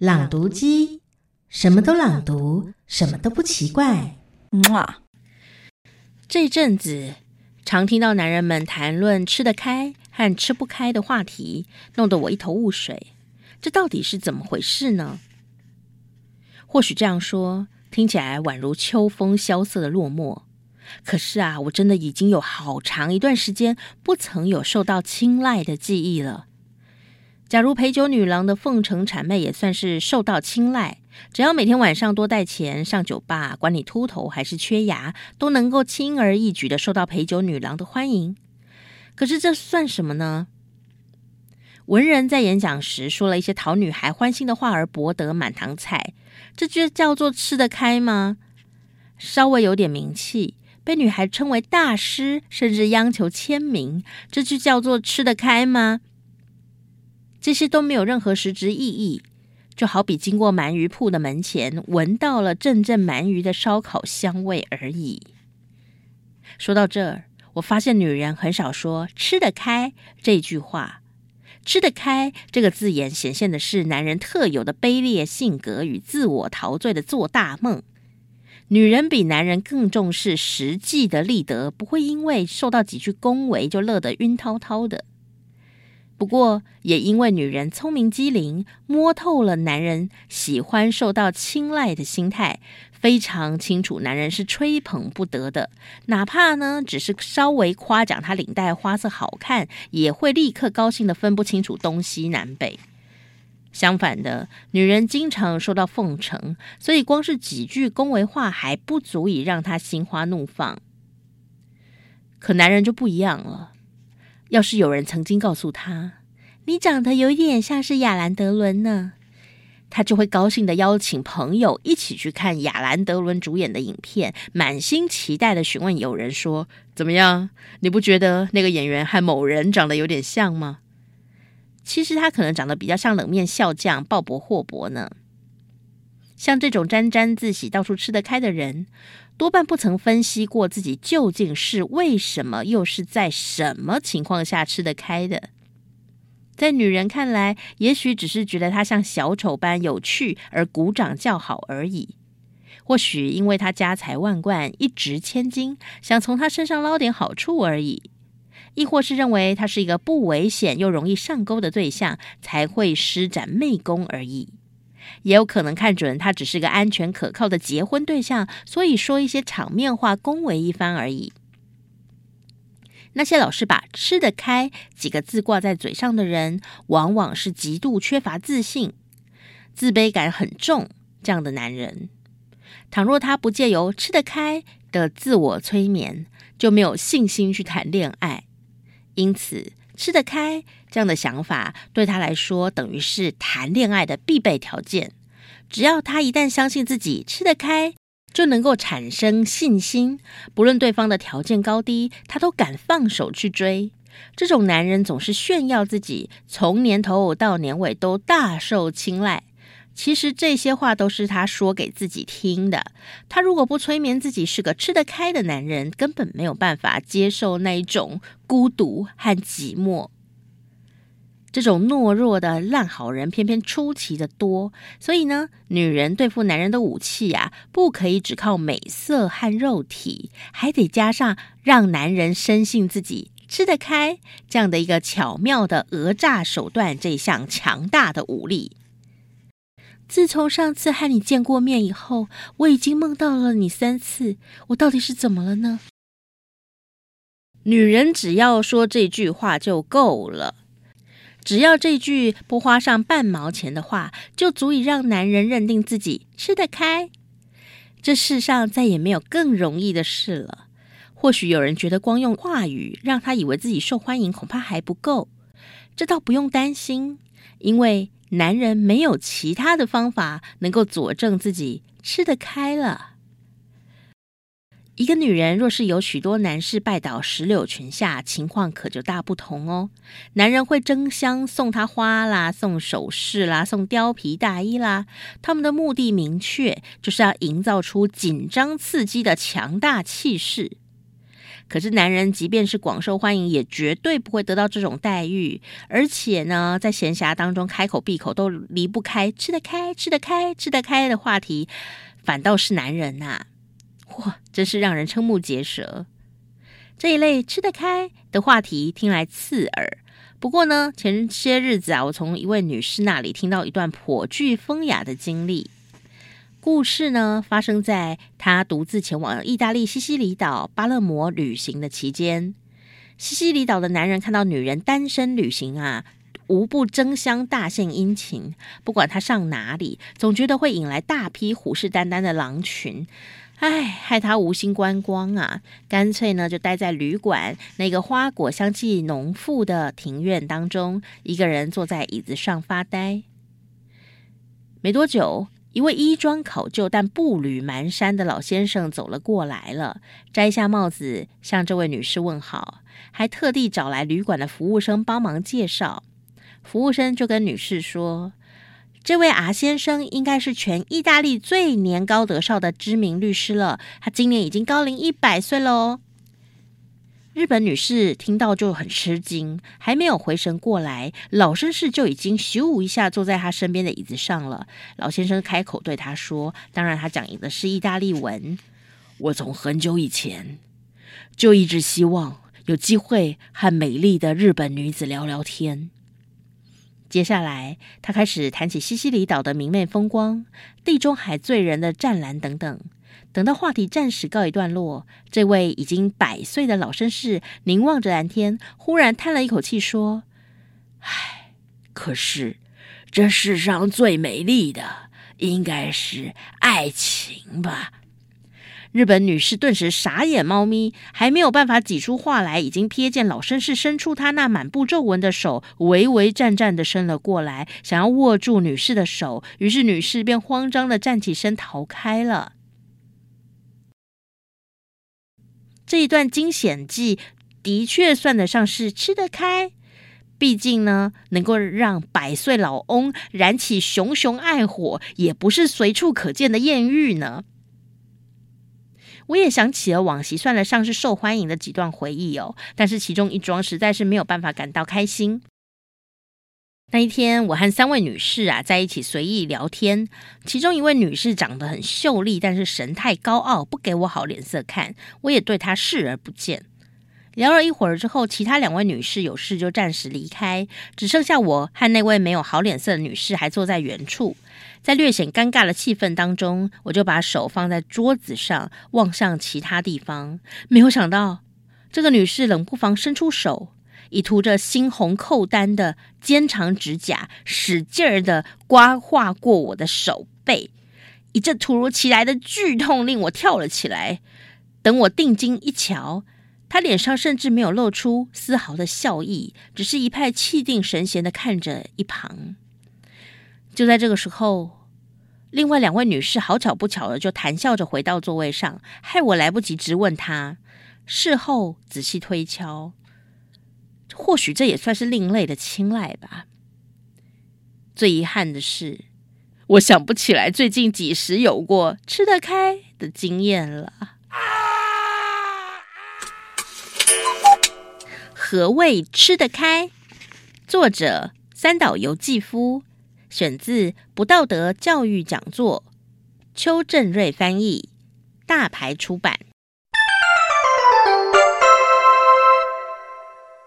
朗读机，什么都朗读，什么都不奇怪。哇！这阵子常听到男人们谈论吃得开和吃不开的话题，弄得我一头雾水。这到底是怎么回事呢？或许这样说听起来宛如秋风萧瑟的落寞。可是啊，我真的已经有好长一段时间不曾有受到青睐的记忆了。假如陪酒女郎的奉承谄媚也算是受到青睐，只要每天晚上多带钱上酒吧，管你秃头还是缺牙，都能够轻而易举的受到陪酒女郎的欢迎。可是这算什么呢？文人在演讲时说了一些讨女孩欢心的话而博得满堂彩，这就叫做吃得开吗？稍微有点名气。被女孩称为大师，甚至央求签名，这就叫做吃得开吗？这些都没有任何实质意义，就好比经过鳗鱼铺的门前，闻到了阵阵鳗鱼的烧烤香味而已。说到这儿，我发现女人很少说“吃得开”这句话，“吃得开”这个字眼显现的是男人特有的卑劣性格与自我陶醉的做大梦。女人比男人更重视实际的立德，不会因为受到几句恭维就乐得晕滔滔的。不过，也因为女人聪明机灵，摸透了男人喜欢受到青睐的心态，非常清楚男人是吹捧不得的。哪怕呢，只是稍微夸奖他领带花色好看，也会立刻高兴的分不清楚东西南北。相反的，女人经常受到奉承，所以光是几句恭维话还不足以让她心花怒放。可男人就不一样了，要是有人曾经告诉他：“你长得有点像是亚兰德伦呢”，他就会高兴的邀请朋友一起去看亚兰德伦主演的影片，满心期待的询问友人说：“怎么样？你不觉得那个演员和某人长得有点像吗？”其实他可能长得比较像冷面笑匠鲍勃霍伯呢。像这种沾沾自喜、到处吃得开的人，多半不曾分析过自己究竟是为什么，又是在什么情况下吃得开的。在女人看来，也许只是觉得他像小丑般有趣而鼓掌叫好而已。或许因为他家财万贯、一掷千金，想从他身上捞点好处而已。亦或是认为他是一个不危险又容易上钩的对象，才会施展媚功而已。也有可能看准他只是个安全可靠的结婚对象，所以说一些场面话恭维一番而已。那些老是把“吃得开”几个字挂在嘴上的人，往往是极度缺乏自信、自卑感很重这样的男人。倘若他不借由“吃得开”的自我催眠，就没有信心去谈恋爱。因此，吃得开这样的想法对他来说等于是谈恋爱的必备条件。只要他一旦相信自己吃得开，就能够产生信心，不论对方的条件高低，他都敢放手去追。这种男人总是炫耀自己，从年头到年尾都大受青睐。其实这些话都是他说给自己听的。他如果不催眠自己是个吃得开的男人，根本没有办法接受那一种孤独和寂寞。这种懦弱的烂好人偏偏出奇的多，所以呢，女人对付男人的武器啊，不可以只靠美色和肉体，还得加上让男人深信自己吃得开这样的一个巧妙的讹诈手段，这项强大的武力。自从上次和你见过面以后，我已经梦到了你三次。我到底是怎么了呢？女人只要说这句话就够了，只要这句不花上半毛钱的话，就足以让男人认定自己吃得开。这世上再也没有更容易的事了。或许有人觉得光用话语让他以为自己受欢迎，恐怕还不够。这倒不用担心，因为。男人没有其他的方法能够佐证自己吃得开了。一个女人若是有许多男士拜倒石榴裙下，情况可就大不同哦。男人会争相送她花啦，送首饰啦，送貂皮大衣啦。他们的目的明确，就是要营造出紧张刺激的强大气势。可是男人即便是广受欢迎，也绝对不会得到这种待遇。而且呢，在闲暇当中，开口闭口都离不开吃得开、吃得开、吃得开的话题，反倒是男人呐、啊，哇，真是让人瞠目结舌。这一类吃得开的话题听来刺耳。不过呢，前些日子啊，我从一位女士那里听到一段颇具风雅的经历。故事呢，发生在他独自前往意大利西西里岛巴勒摩旅行的期间。西西里岛的男人看到女人单身旅行啊，无不争相大献殷勤。不管他上哪里，总觉得会引来大批虎视眈眈的狼群。唉，害他无心观光啊！干脆呢，就待在旅馆那个花果香气浓馥的庭院当中，一个人坐在椅子上发呆。没多久，一位衣装考究但步履蹒跚的老先生走了过来了，摘下帽子向这位女士问好，还特地找来旅馆的服务生帮忙介绍。服务生就跟女士说。这位阿先生应该是全意大利最年高德少的知名律师了，他今年已经高龄一百岁了哦。日本女士听到就很吃惊，还没有回神过来，老绅士就已经咻一下坐在他身边的椅子上了。老先生开口对他说：“当然，他讲的是意大利文。我从很久以前就一直希望有机会和美丽的日本女子聊聊天。”接下来，他开始谈起西西里岛的明媚风光、地中海醉人的湛蓝等等。等到话题暂时告一段落，这位已经百岁的老绅士凝望着蓝天，忽然叹了一口气，说：“唉，可是这世上最美丽的，应该是爱情吧。”日本女士顿时傻眼，猫咪还没有办法挤出话来，已经瞥见老绅士伸出他那满布皱纹的手，微微颤颤的伸了过来，想要握住女士的手。于是女士便慌张的站起身逃开了。这一段惊险记的确算得上是吃得开，毕竟呢，能够让百岁老翁燃起熊熊爱火，也不是随处可见的艳遇呢。我也想起了往昔算得上是受欢迎的几段回忆哦，但是其中一桩实在是没有办法感到开心。那一天，我和三位女士啊在一起随意聊天，其中一位女士长得很秀丽，但是神态高傲，不给我好脸色看，我也对她视而不见。聊了一会儿之后，其他两位女士有事就暂时离开，只剩下我和那位没有好脸色的女士还坐在原处。在略显尴尬的气氛当中，我就把手放在桌子上，望向其他地方。没有想到，这个女士冷不防伸出手，以涂着猩红扣丹的尖长指甲，使劲儿地刮划过我的手背。一阵突如其来的剧痛令我跳了起来。等我定睛一瞧，她脸上甚至没有露出丝毫的笑意，只是一派气定神闲的看着一旁。就在这个时候，另外两位女士好巧不巧的就谈笑着回到座位上，害我来不及质问她。事后仔细推敲，或许这也算是另类的青睐吧。最遗憾的是，我想不起来最近几时有过吃得开的经验了。何谓吃得开？作者三岛由纪夫。选自《不道德教育讲座》，邱正瑞翻译，大牌出版。